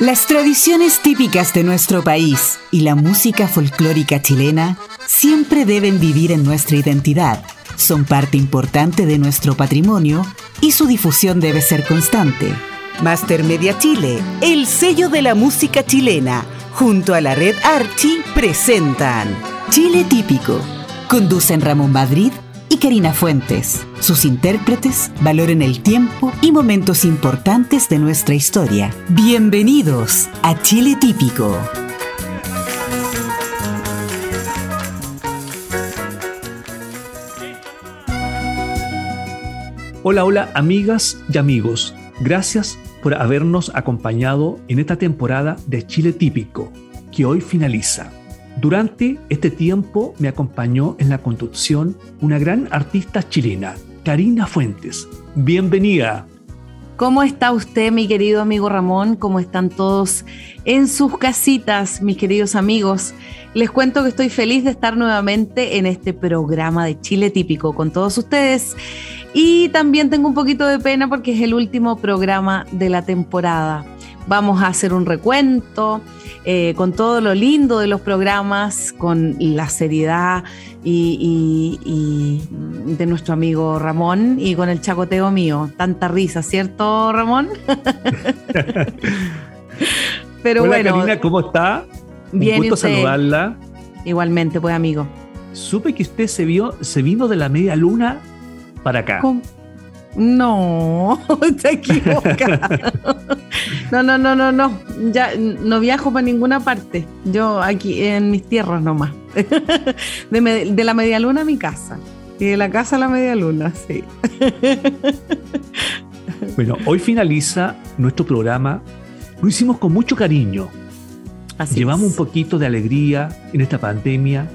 Las tradiciones típicas de nuestro país y la música folclórica chilena siempre deben vivir en nuestra identidad. Son parte importante de nuestro patrimonio y su difusión debe ser constante. Master Media Chile, el sello de la música chilena, junto a la red Archie, presentan Chile Típico. Conducen Ramón Madrid y Karina Fuentes. Sus intérpretes valoren el tiempo y momentos importantes de nuestra historia. Bienvenidos a Chile Típico. Hola, hola amigas y amigos. Gracias por habernos acompañado en esta temporada de Chile Típico, que hoy finaliza. Durante este tiempo me acompañó en la conducción una gran artista chilena, Karina Fuentes. Bienvenida. ¿Cómo está usted, mi querido amigo Ramón? ¿Cómo están todos en sus casitas, mis queridos amigos? Les cuento que estoy feliz de estar nuevamente en este programa de Chile Típico con todos ustedes. Y también tengo un poquito de pena porque es el último programa de la temporada. Vamos a hacer un recuento eh, con todo lo lindo de los programas, con la seriedad y, de nuestro amigo Ramón y con el chacoteo mío. Tanta risa, ¿cierto, Ramón? Pero Hola, bueno. Karina, ¿cómo está? Bien, un gusto saludarla. Igualmente, pues, amigo. Supe que usted se, vio, se vino de la media luna para acá. No, te equivocado. No, no, no, no, no. Ya no viajo para ninguna parte. Yo aquí en mis tierras nomás. De, de la media luna a mi casa. Y de la casa a la media luna, sí. Bueno, hoy finaliza nuestro programa. Lo hicimos con mucho cariño. Así Llevamos un poquito de alegría en esta pandemia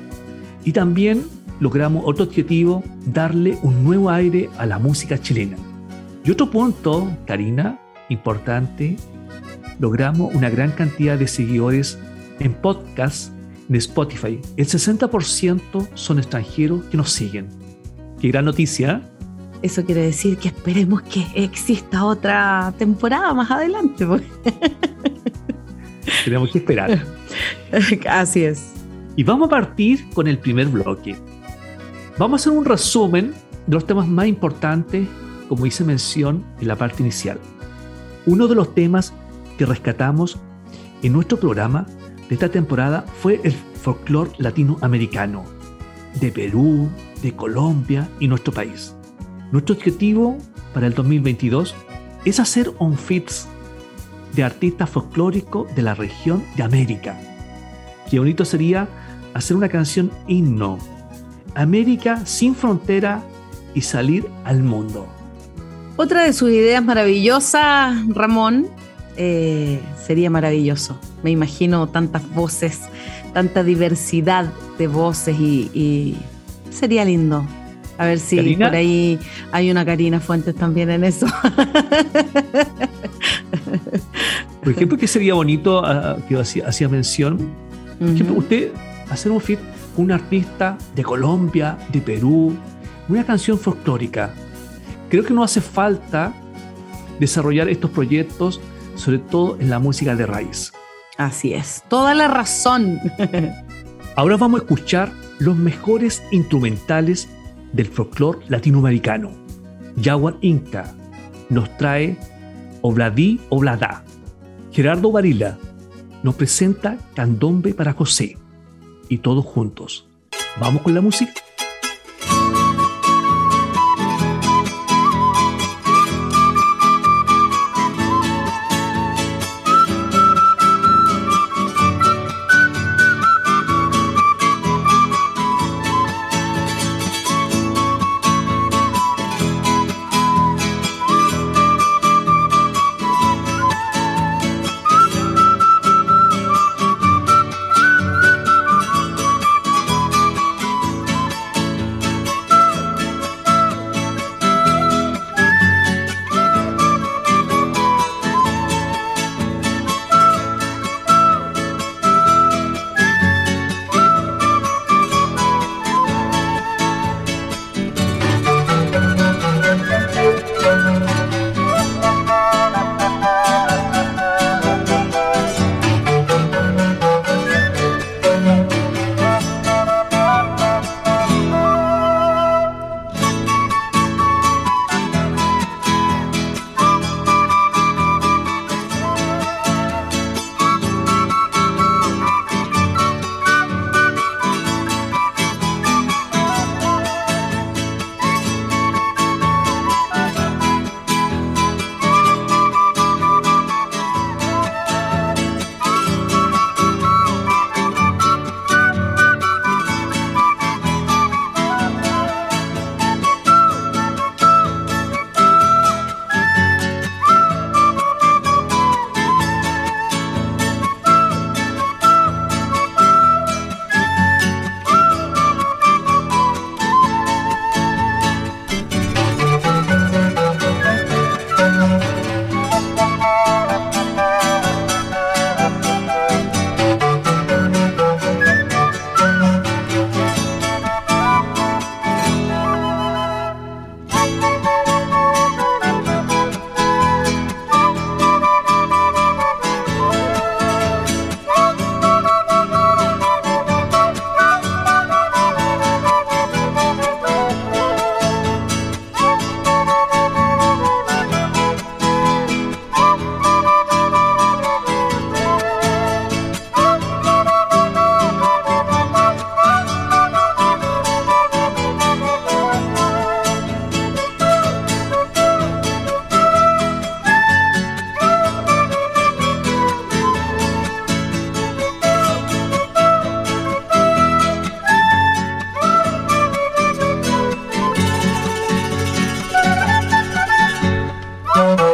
y también logramos otro objetivo, darle un nuevo aire a la música chilena. Y otro punto, Karina, importante, logramos una gran cantidad de seguidores en podcast en Spotify. El 60% son extranjeros que nos siguen. Qué gran noticia. Eso quiere decir que esperemos que exista otra temporada más adelante. Pues. Tenemos que esperar. Así es. Y vamos a partir con el primer bloque. Vamos a hacer un resumen de los temas más importantes, como hice mención en la parte inicial. Uno de los temas que rescatamos en nuestro programa de esta temporada fue el folclore latinoamericano, de Perú, de Colombia y nuestro país. Nuestro objetivo para el 2022 es hacer un fits de artistas folclóricos de la región de América. Qué bonito sería hacer una canción himno América sin frontera y salir al mundo. Otra de sus ideas maravillosas, Ramón, eh, sería maravilloso. Me imagino tantas voces, tanta diversidad de voces y, sería lindo. A ver si por ahí hay una Karina Fuentes también en eso. Por ejemplo, que sería bonito, ah, que hacía, mención, usted hacer un fit un artista de Colombia, de Perú, una canción folclórica. Creo que no hace falta desarrollar estos proyectos, sobre todo en la música de raíz. Así es, toda la razón. Ahora vamos a escuchar los mejores instrumentales del folclore latinoamericano. Jaguar Inca nos trae Obladí Oblada. Gerardo Varila nos presenta Candombe para José y todos juntos. ¿Vamos con la música? Oh.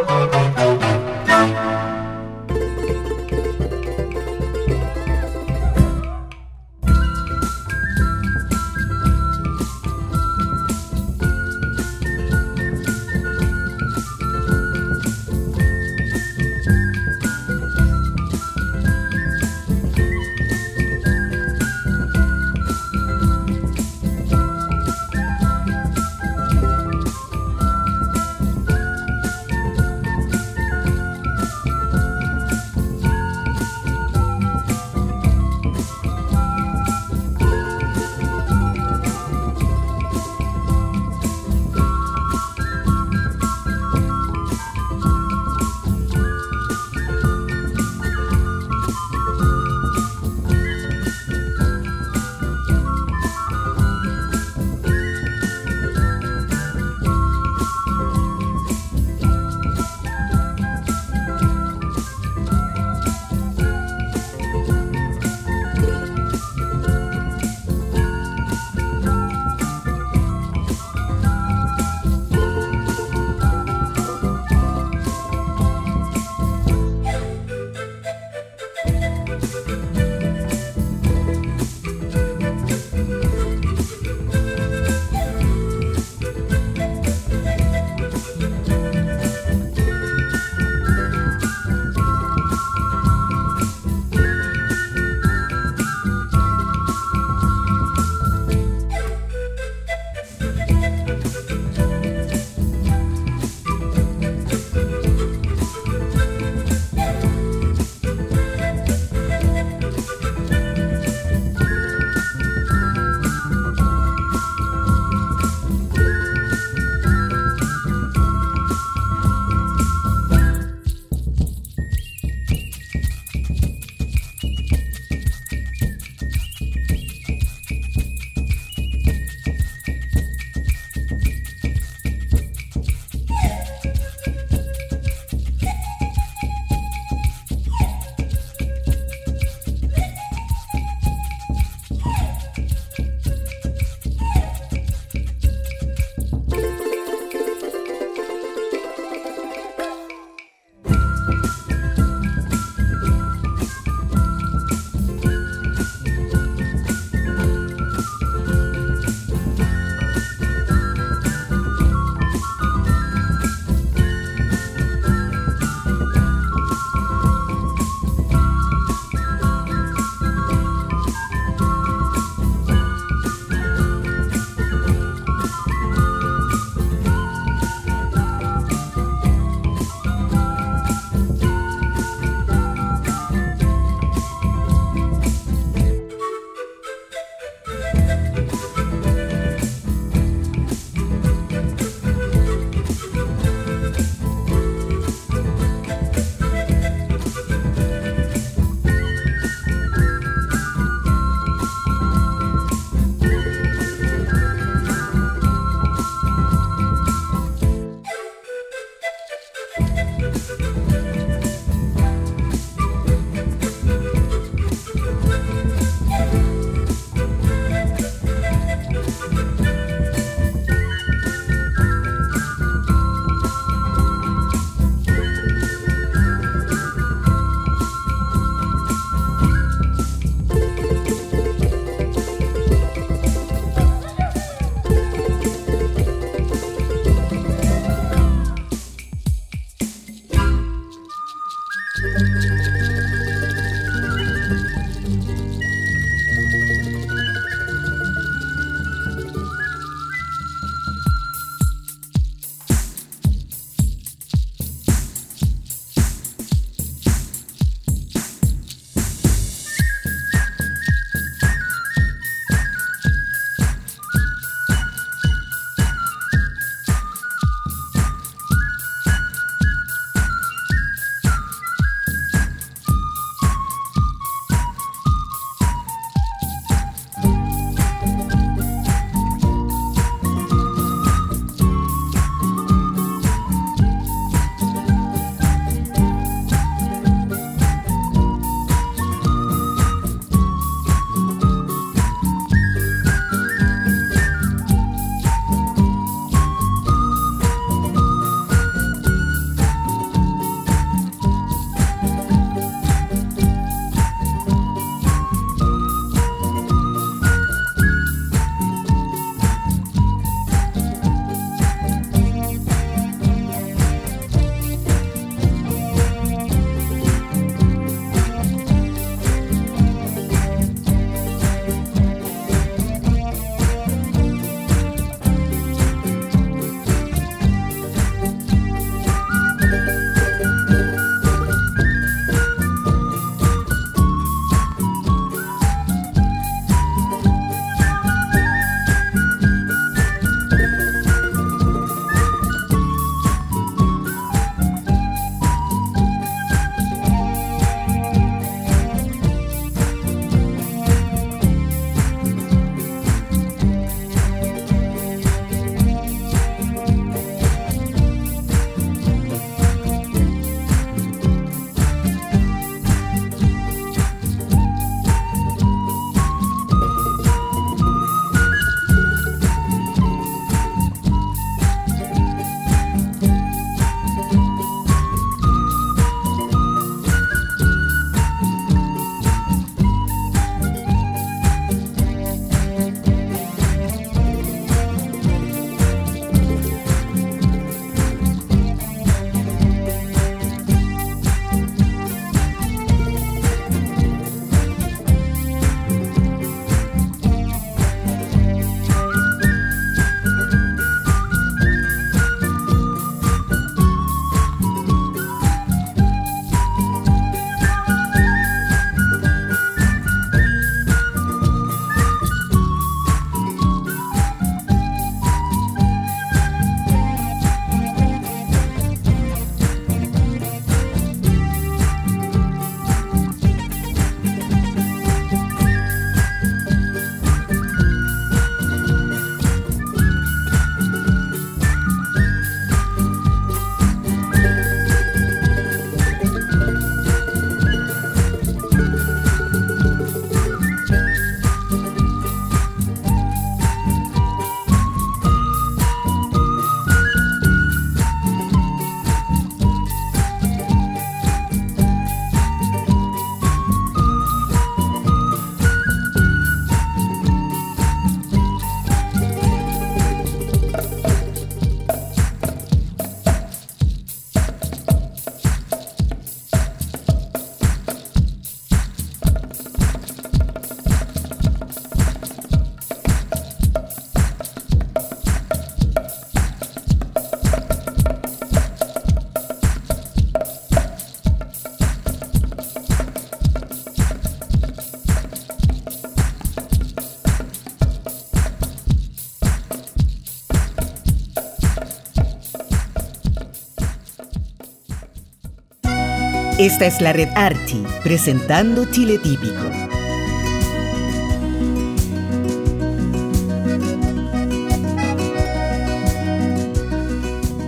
Esta es la red Archi, presentando Chile Típico.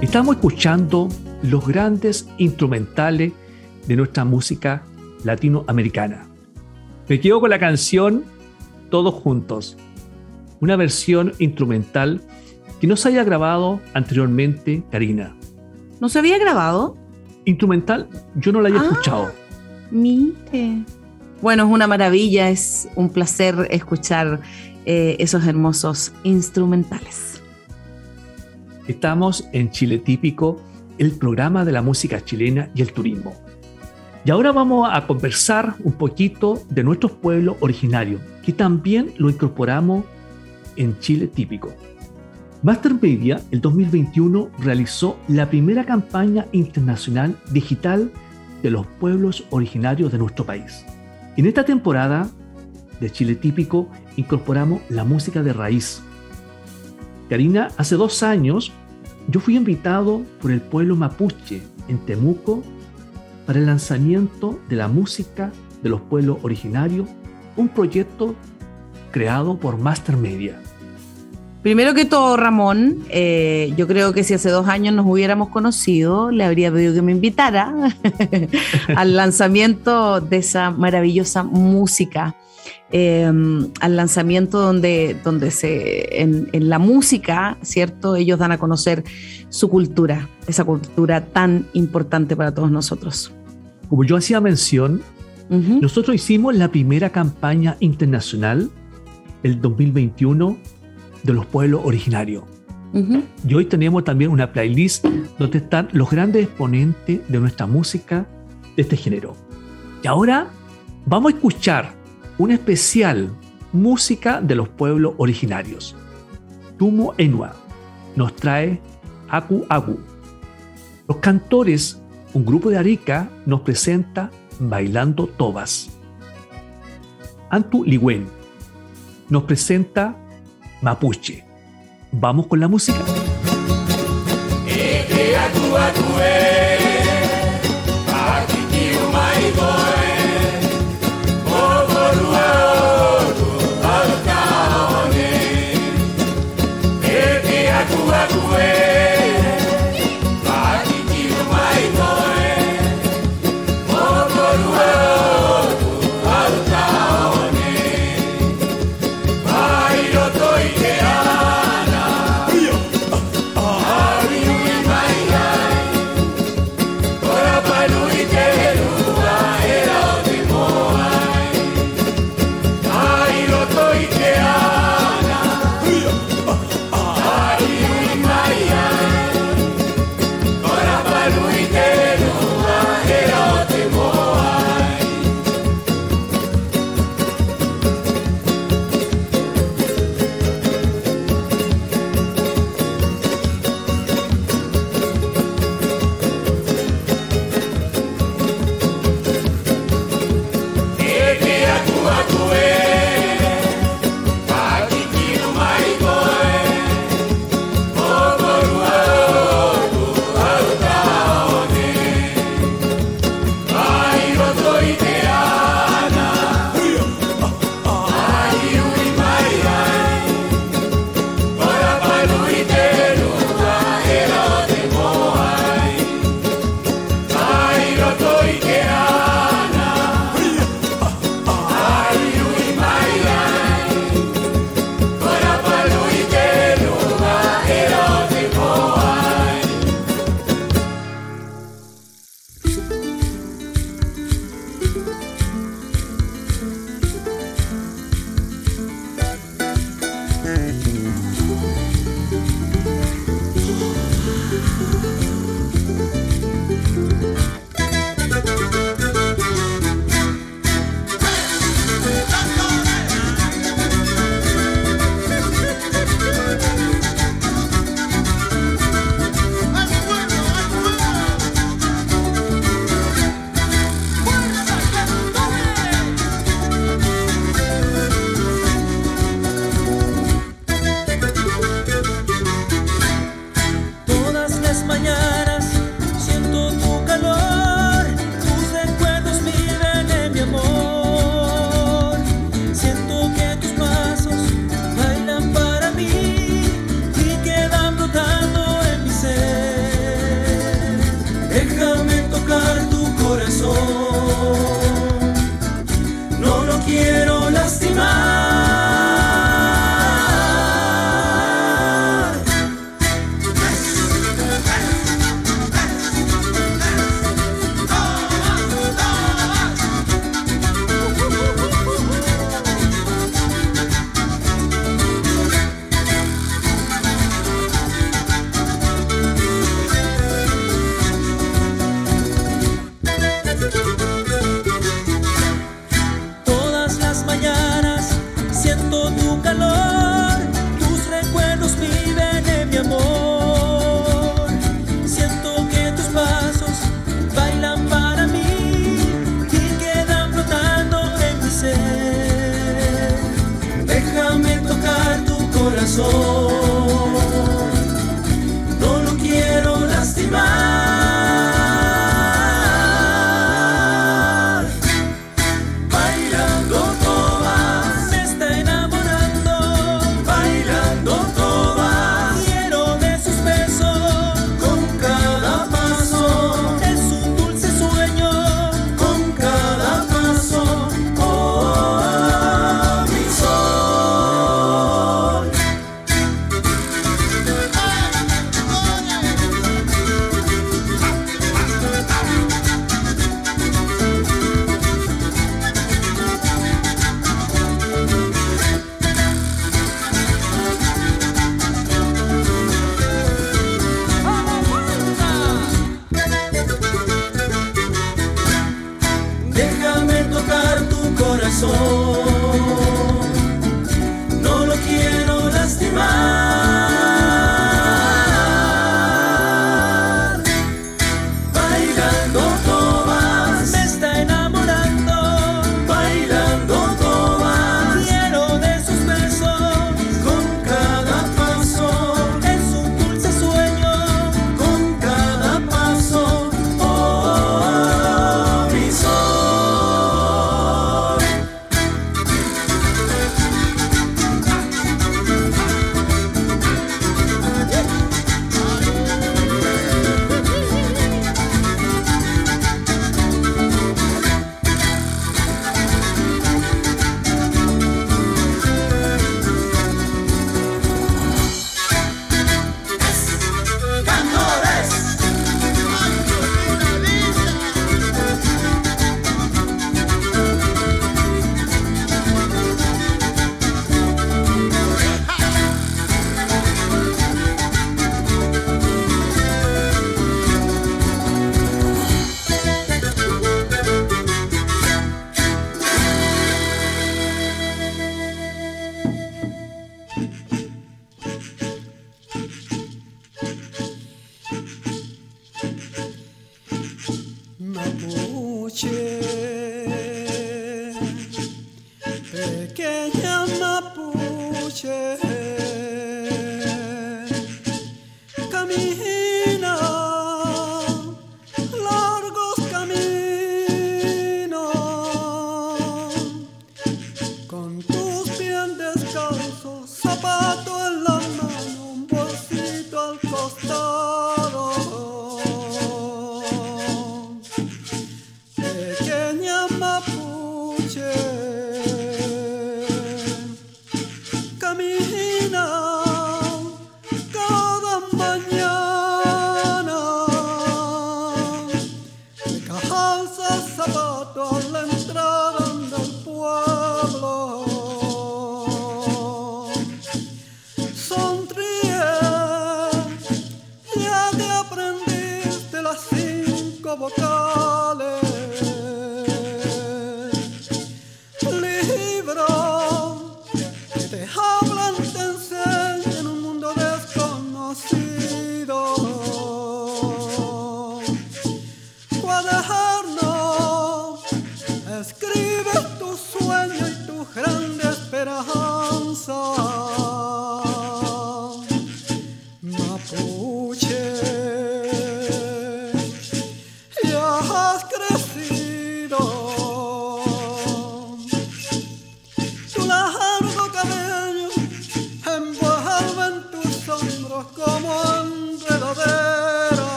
Estamos escuchando los grandes instrumentales de nuestra música latinoamericana. Me quedo con la canción Todos Juntos, una versión instrumental que no se haya grabado anteriormente, Karina. ¿No se había grabado? Instrumental, yo no la había Ah, escuchado. Mire. Bueno, es una maravilla, es un placer escuchar eh, esos hermosos instrumentales. Estamos en Chile Típico, el programa de la música chilena y el turismo. Y ahora vamos a conversar un poquito de nuestros pueblos originarios, que también lo incorporamos en Chile Típico. Master Media, el 2021, realizó la primera campaña internacional digital de los pueblos originarios de nuestro país. En esta temporada de Chile Típico incorporamos la música de raíz. Karina, hace dos años yo fui invitado por el pueblo mapuche en Temuco para el lanzamiento de la música de los pueblos originarios, un proyecto creado por Master Media. Primero que todo, Ramón, eh, yo creo que si hace dos años nos hubiéramos conocido, le habría pedido que me invitara al lanzamiento de esa maravillosa música. eh, al lanzamiento donde, donde se, en, en la música, ¿cierto? Ellos dan a conocer su cultura, esa cultura tan importante para todos nosotros. Como yo hacía mención, nosotros hicimos la primera campaña internacional el 2021 de los pueblos originarios. Y hoy tenemos también una playlist donde están los grandes exponentes de nuestra música de este género. Y ahora vamos a escuchar una especial música de los pueblos originarios. Tumo Enua nos trae Aku Agu. Los cantores, un grupo de Arica, nos presenta Bailando Tobas. Antu Ligüen nos presenta Mapuche. Vamos con la música.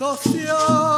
social.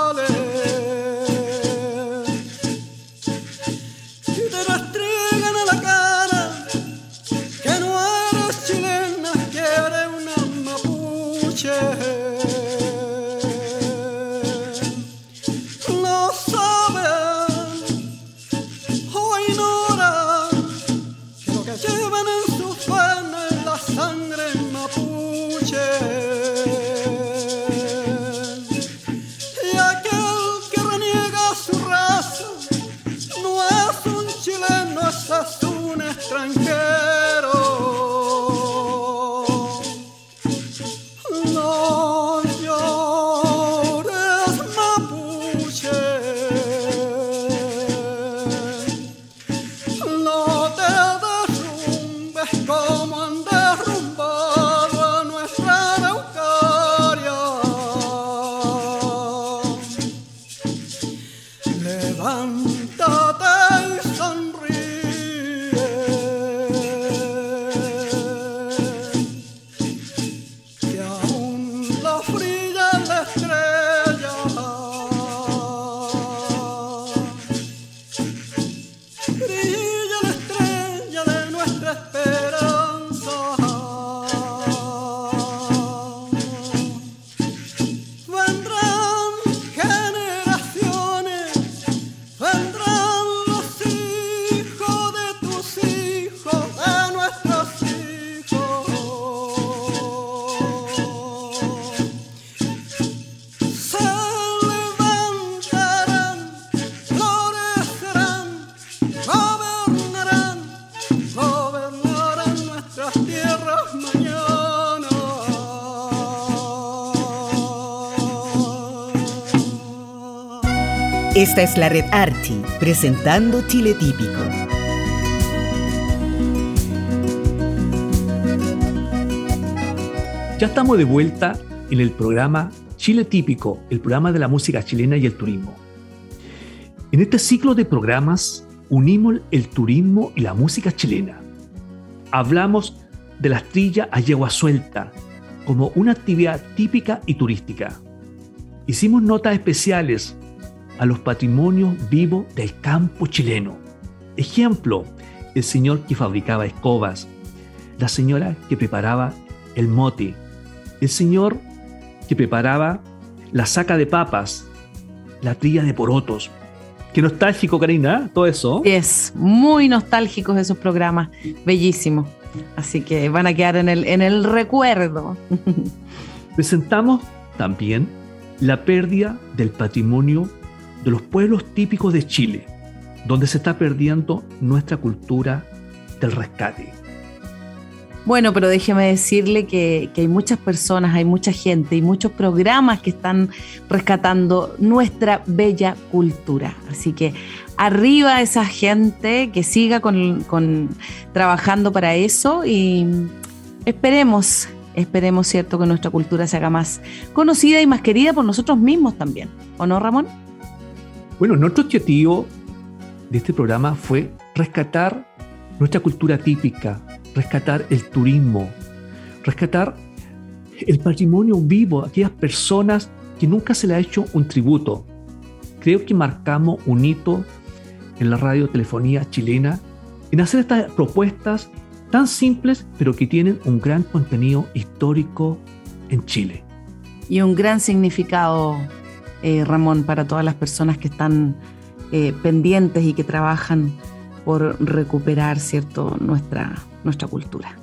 Esta es la red Archi, presentando Chile Típico. Ya estamos de vuelta en el programa Chile Típico, el programa de la música chilena y el turismo. En este ciclo de programas unimos el turismo y la música chilena. Hablamos de la estrilla a yegua suelta como una actividad típica y turística. Hicimos notas especiales a los patrimonios vivos del campo chileno. Ejemplo, el señor que fabricaba escobas, la señora que preparaba el mote, el señor que preparaba la saca de papas, la trilla de porotos. Qué nostálgico, Karina, todo eso. Es muy nostálgicos esos programas, bellísimos. Así que van a quedar en el, en el recuerdo. Presentamos también la pérdida del patrimonio de los pueblos típicos de Chile, donde se está perdiendo nuestra cultura del rescate. Bueno, pero déjeme decirle que, hay muchas personas, hay mucha gente y muchos programas que están rescatando nuestra bella cultura. Así que arriba esa gente que siga con, trabajando para eso y esperemos, esperemos, ¿cierto?, que nuestra cultura se haga más conocida y más querida por nosotros mismos también. ¿O no, Ramón? Bueno, nuestro objetivo de este programa fue rescatar nuestra cultura típica, rescatar el turismo, rescatar el patrimonio vivo, aquellas personas que nunca se le ha hecho un tributo. Creo que marcamos un hito en la radiotelefonía chilena en hacer estas propuestas tan simples, pero que tienen un gran contenido histórico en Chile. Y un gran significado eh, Ramón, para todas las personas que están eh, pendientes y que trabajan por recuperar ¿cierto? Nuestra, nuestra cultura.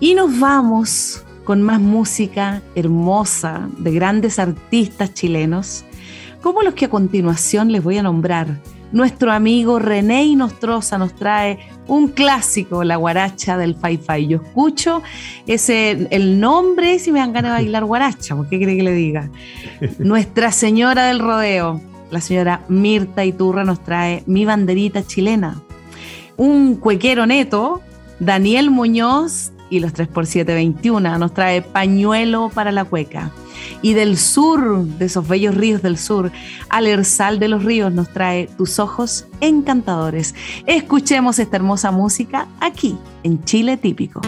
Y nos vamos con más música hermosa de grandes artistas chilenos, como los que a continuación les voy a nombrar nuestro amigo René Inostroza nos trae un clásico, la guaracha del Fai Fai. Yo escucho ese, el nombre si me dan ganas de bailar guaracha, ¿por qué cree que le diga? Nuestra Señora del Rodeo, la señora Mirta Iturra nos trae Mi Banderita Chilena. Un cuequero neto, Daniel Muñoz y los 3x721 nos trae Pañuelo para la Cueca y del sur, de esos bellos ríos del sur, Alersal de los Ríos nos trae tus ojos encantadores. Escuchemos esta hermosa música aquí, en Chile Típico.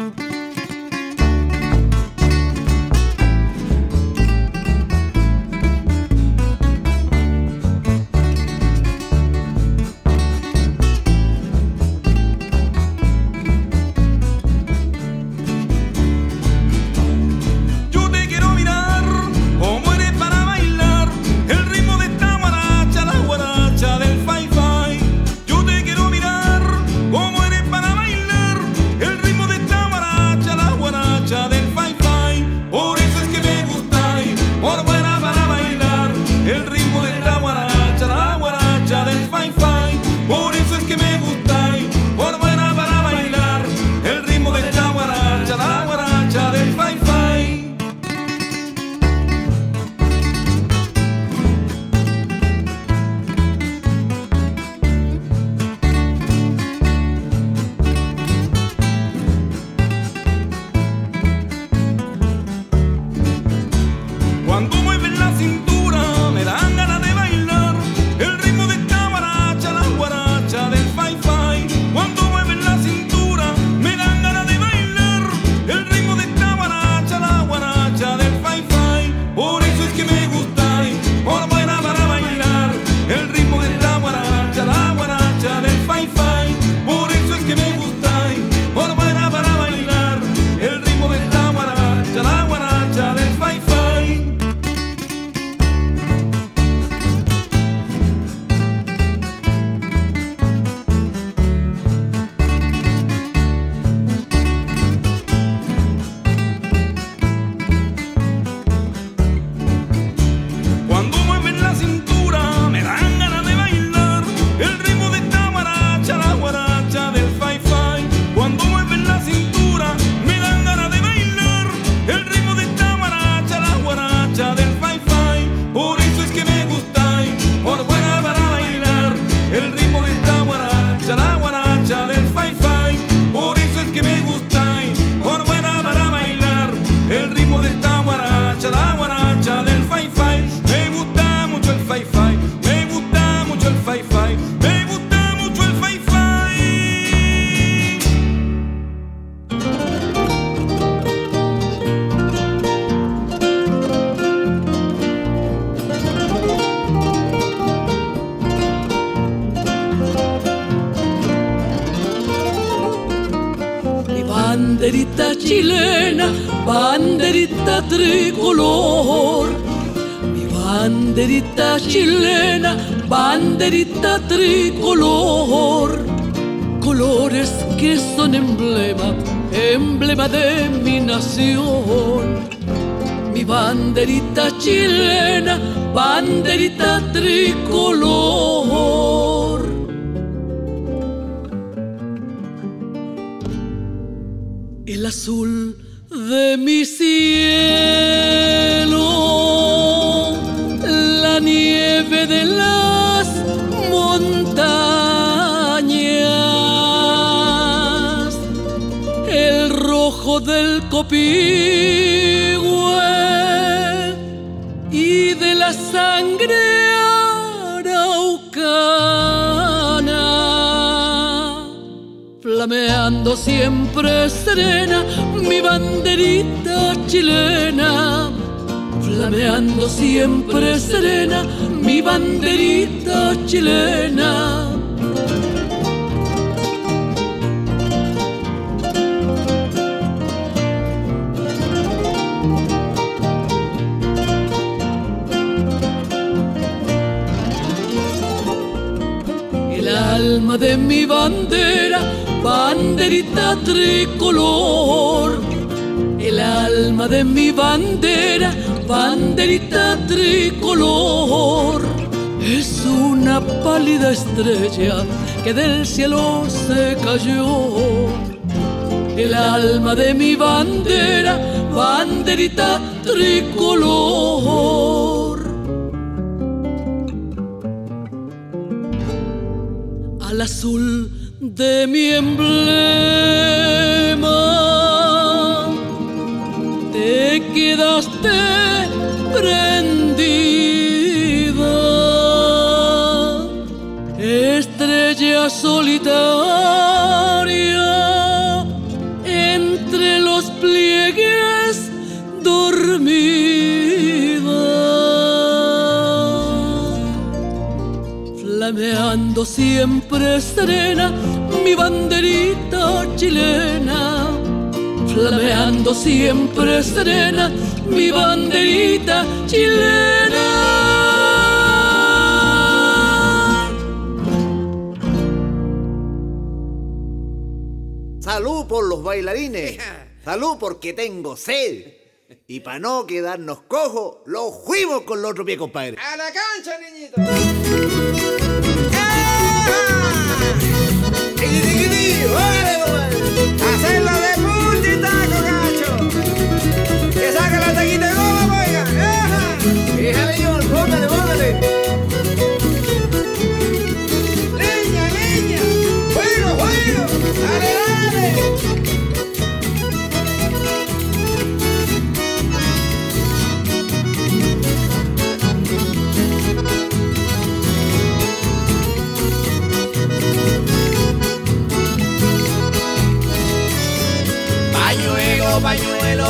Banderita chilena, banderita flameando siempre serena mi banderita chilena, flameando siempre serena mi banderita chilena. El alma de mi bandera, banderita tricolor. El alma de mi bandera, banderita tricolor. Es una pálida estrella que del cielo se cayó. El alma de mi bandera, banderita tricolor. al azul de mi emblema. Te quedaste prendida, estrella solitaria entre los pliegues dormida flameando siempre serena mi banderita chilena, flameando siempre serena mi banderita chilena. Salud por los bailarines. Salud porque tengo sed. Y para no quedarnos cojos, lo fuimos con el otro pie, compadre. ¡A la cancha, niñito! ¡Hacerlo de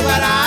pañuelo para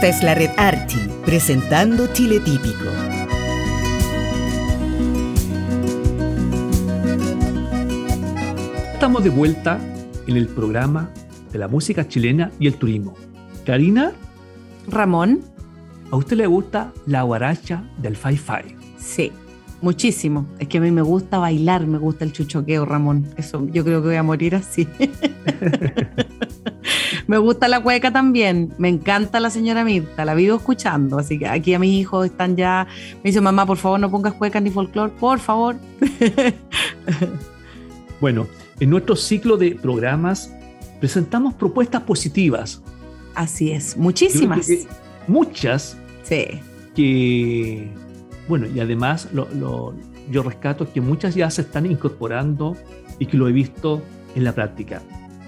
Esta es la red Arti, presentando Chile Típico. Estamos de vuelta en el programa de la música chilena y el turismo. Karina, Ramón, ¿a usted le gusta la guaracha del Fai Fai? sí, muchísimo. Es que a mí me gusta bailar, me gusta el chuchoqueo, Ramón. Eso, yo creo que voy a morir así. me gusta la cueca también. Me encanta la señora Mirta, la vivo escuchando. Así que aquí a mis hijos están ya. Me dice, mamá, por favor, no pongas cuecas ni folclore, por favor. Bueno, en nuestro ciclo de programas presentamos propuestas positivas. Así es, muchísimas. Muchas Sí, que, bueno, y además lo- lo- yo rescato que muchas ya se están incorporando y que lo he visto en la práctica.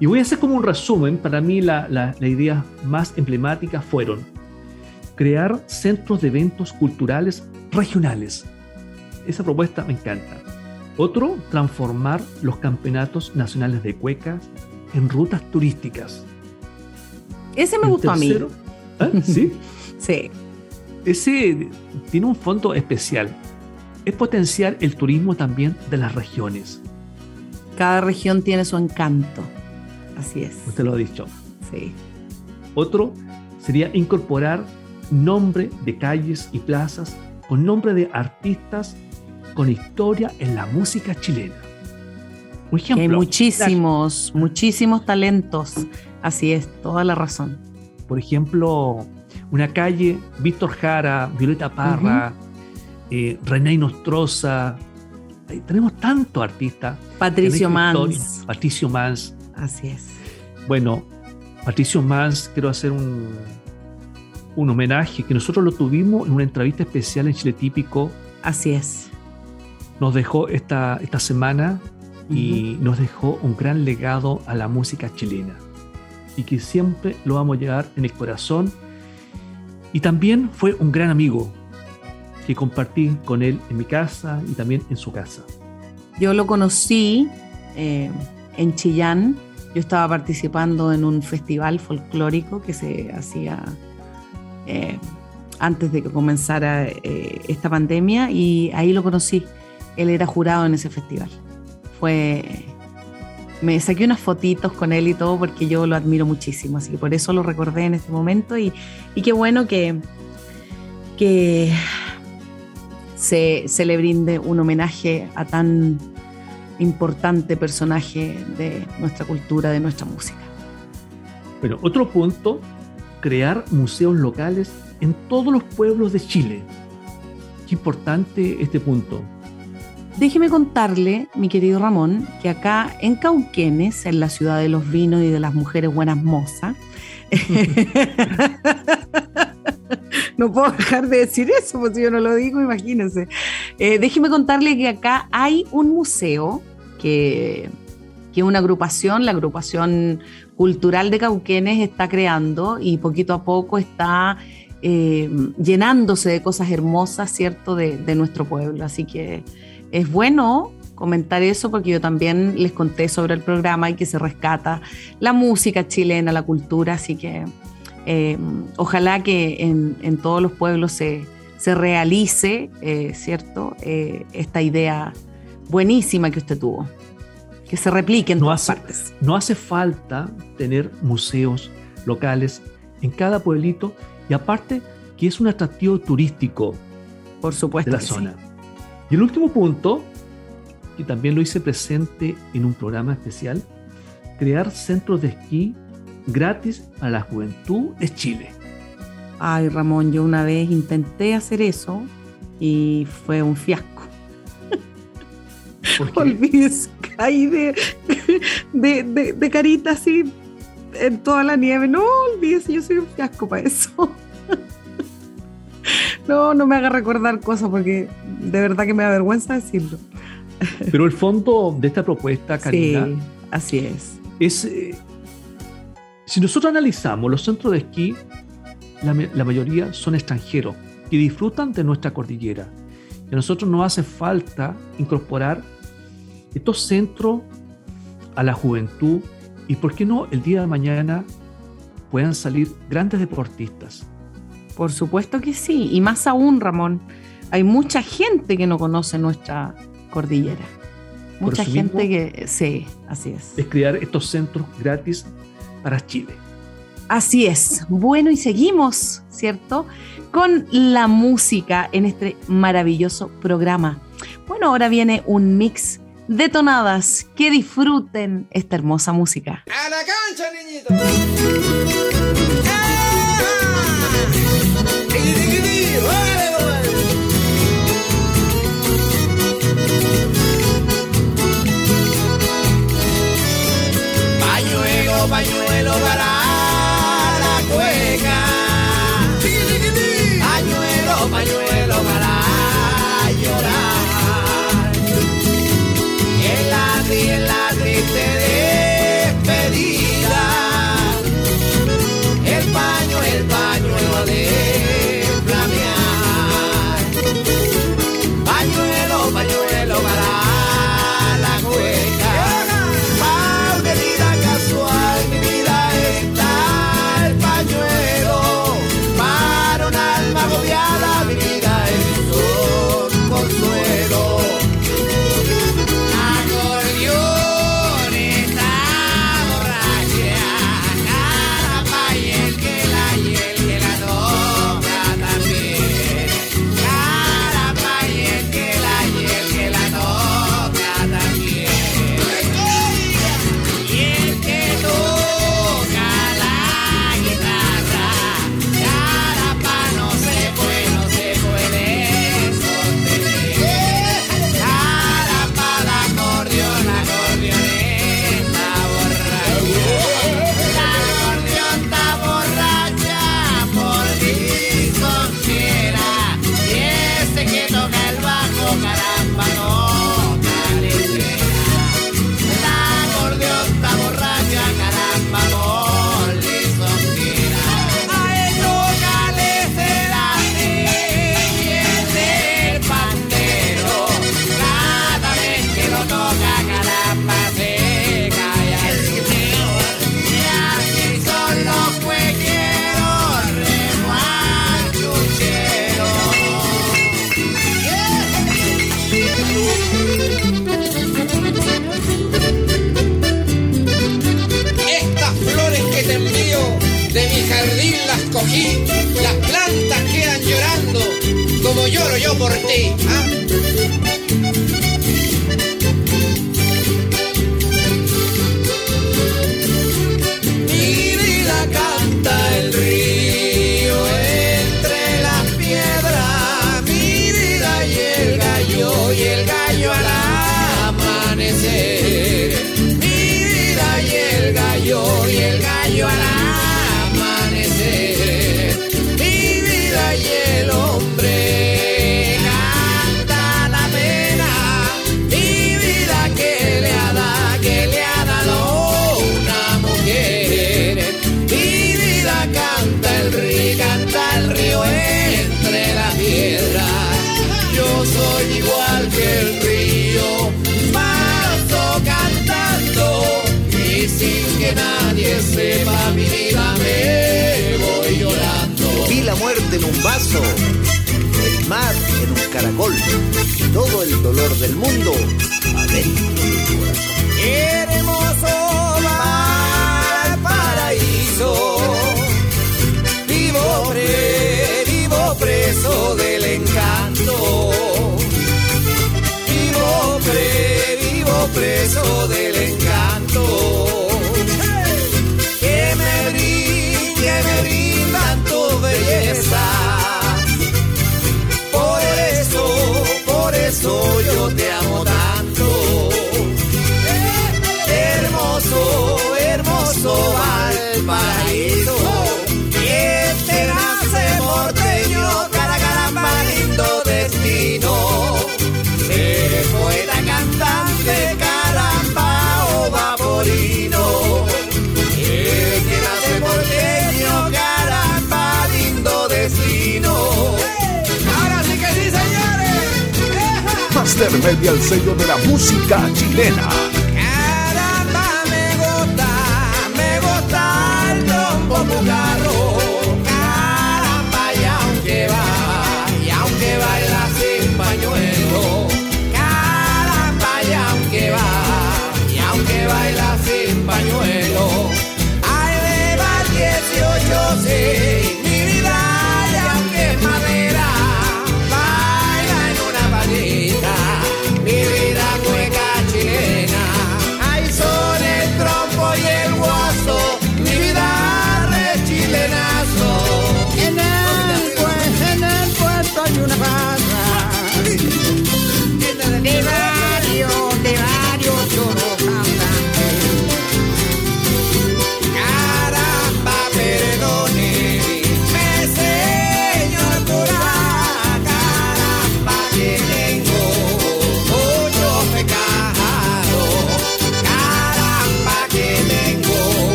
Y voy a hacer como un resumen, para mí la- la- las ideas más emblemáticas fueron crear centros de eventos culturales regionales. Esa propuesta me encanta. Otro, transformar los campeonatos nacionales de cuecas en rutas turísticas. ese me El gustó a mí. tercero- ¿Ah? ¿Sí? Sí, Ese tiene un fondo especial. Es potenciar el turismo también de las regiones. cada región tiene su encanto. Así es. Usted lo ha dicho. Sí. Otro sería incorporar nombre de calles y plazas con nombre de artistas con historia en la música chilena. Un Que hay ejemplo, muchísimos, muchísimos talentos. Así es, toda la razón. por ejemplo, una calle, Víctor Jara, Violeta Parra, eh, René Nostroza. Tenemos tantos artistas. Patricio Mans. Patricio Mans. Así es. Bueno, Patricio Mans, quiero hacer un, un homenaje que nosotros lo tuvimos en una entrevista especial en Chile Típico. Así es. Nos dejó esta, esta semana y nos dejó un gran legado a la música chilena y que siempre lo vamos a llevar en el corazón. Y también fue un gran amigo que compartí con él en mi casa y también en su casa. Yo lo conocí eh, en Chillán. Yo estaba participando en un festival folclórico que se hacía eh, antes de que comenzara eh, esta pandemia y ahí lo conocí. Él era jurado en ese festival. Fue. Me saqué unas fotitos con él y todo porque yo lo admiro muchísimo, así que por eso lo recordé en este momento y, y qué bueno que, que se, se le brinde un homenaje a tan importante personaje de nuestra cultura, de nuestra música. Bueno, otro punto, crear museos locales en todos los pueblos de Chile. Qué importante este punto. Déjeme contarle, mi querido Ramón, que acá en Cauquenes, en la ciudad de los vinos y de las mujeres buenas mozas, no puedo dejar de decir eso, pues si yo no lo digo, imagínense. Eh, déjeme contarle que acá hay un museo que, que una agrupación, la agrupación cultural de Cauquenes, está creando y poquito a poco está eh, llenándose de cosas hermosas, ¿cierto?, de, de nuestro pueblo. Así que es bueno comentar eso porque yo también les conté sobre el programa y que se rescata la música chilena, la cultura, así que eh, ojalá que en, en, todos los pueblos se, se realice, eh, ¿cierto?, eh, esta idea buenísima que usted tuvo, que se replique en no todas hace, partes. No hace falta tener museos locales en cada pueblito y aparte que es un atractivo turístico Por supuesto de la zona. sí. Y el último punto, que también lo hice presente en un programa especial, crear centros de esquí gratis para la juventud es Chile. Ay, Ramón, yo una vez intenté hacer eso y fue un fiasco. Olvídese, caí de, de, de, de carita así en toda la nieve. No, olvídese, yo soy un fiasco para eso. No, no me haga recordar cosas porque de verdad que me da vergüenza decirlo. Pero el fondo de esta propuesta, Karina, Sí, así es. es. eh, si nosotros analizamos los centros de esquí, la, ma- la mayoría son extranjeros que disfrutan de nuestra cordillera. Y a nosotros nos hace falta incorporar estos centros a la juventud y, ¿por qué no, el día de mañana puedan salir grandes deportistas? Por supuesto que sí. Y más aún, Ramón, hay mucha gente que no conoce nuestra cordillera. Mucha gente mismo- que... Sí, así es. Es crear estos centros gratis para Chile. Así es. Bueno, y seguimos, ¿cierto? Con la música en este maravilloso programa. Bueno, ahora viene un mix de tonadas. Que disfruten esta hermosa música. ¡A la cancha, niñito! Pañuelo, pañuelo el mar en un caracol, todo el dolor del mundo adentro de corazón. Hermoso paraíso, vivo, pre, vivo preso del encanto, vivo, pre, vivo preso del paraíso. Y este nace porteño, cara caramba, lindo destino. Se fue la cantante caramba o vaporino. Este nace porteño, caramba, lindo destino. Ahora sí que sí, señores. Master Media, el sello de la música chilena. El trompo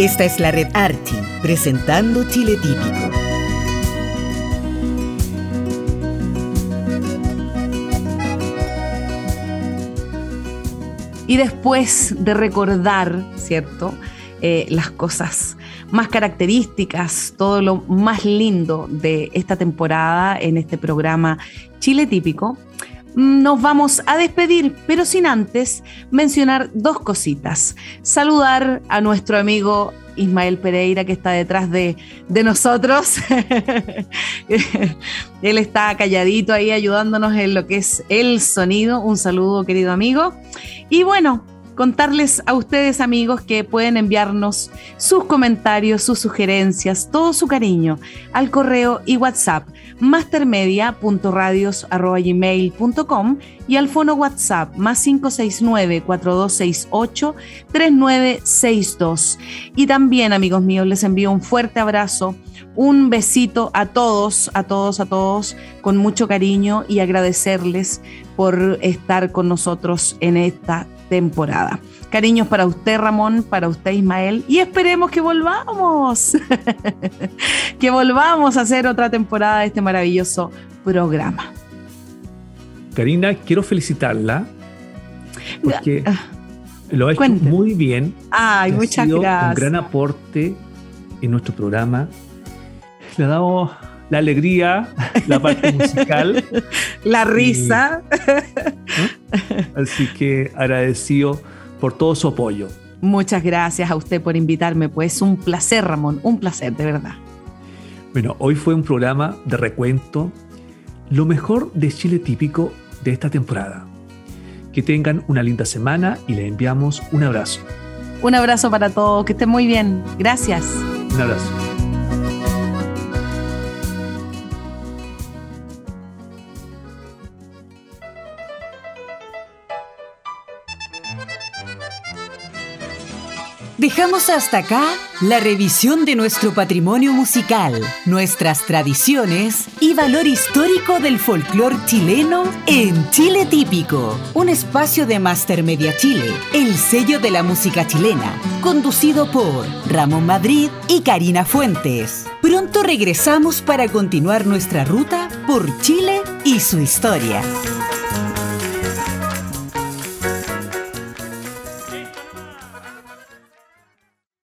Esta es la red Archi, presentando Chile Típico. Y después de recordar, ¿cierto? Eh, las cosas más características, todo lo más lindo de esta temporada en este programa Chile Típico, nos vamos a despedir, pero sin antes mencionar dos cositas. Saludar a nuestro amigo Ismael Pereira, que está detrás de, de nosotros. Él está calladito ahí ayudándonos en lo que es el sonido. Un saludo, querido amigo. Y bueno, contarles a ustedes amigos que pueden enviarnos sus comentarios, sus sugerencias, todo su cariño al correo y WhatsApp mastermedia.radios.gmail.com y al fono WhatsApp más 569-4268-3962. Y también, amigos míos, les envío un fuerte abrazo, un besito a todos, a todos, a todos, con mucho cariño y agradecerles por estar con nosotros en esta temporada. Cariños para usted, Ramón, para usted, Ismael, y esperemos que volvamos, que volvamos a hacer otra temporada de este maravilloso programa. Karina, quiero felicitarla porque lo ha hecho muy bien. Ay, Ha muchas sido gracias. Un gran aporte en nuestro programa. Le ha dado la alegría, la parte musical. La risa. Así que agradecido por todo su apoyo. Muchas gracias a usted por invitarme, pues un placer, Ramón, un placer, de verdad. Bueno, hoy fue un programa de recuento, lo mejor de Chile típico de esta temporada. Que tengan una linda semana y les enviamos un abrazo. Un abrazo para todos, que estén muy bien. Gracias. Un abrazo. Dejamos hasta acá la revisión de nuestro patrimonio musical, nuestras tradiciones y valor histórico del folclore chileno en Chile Típico, un espacio de Master Media Chile, el sello de la música chilena, conducido por Ramón Madrid y Karina Fuentes. Pronto regresamos para continuar nuestra ruta por Chile y su historia.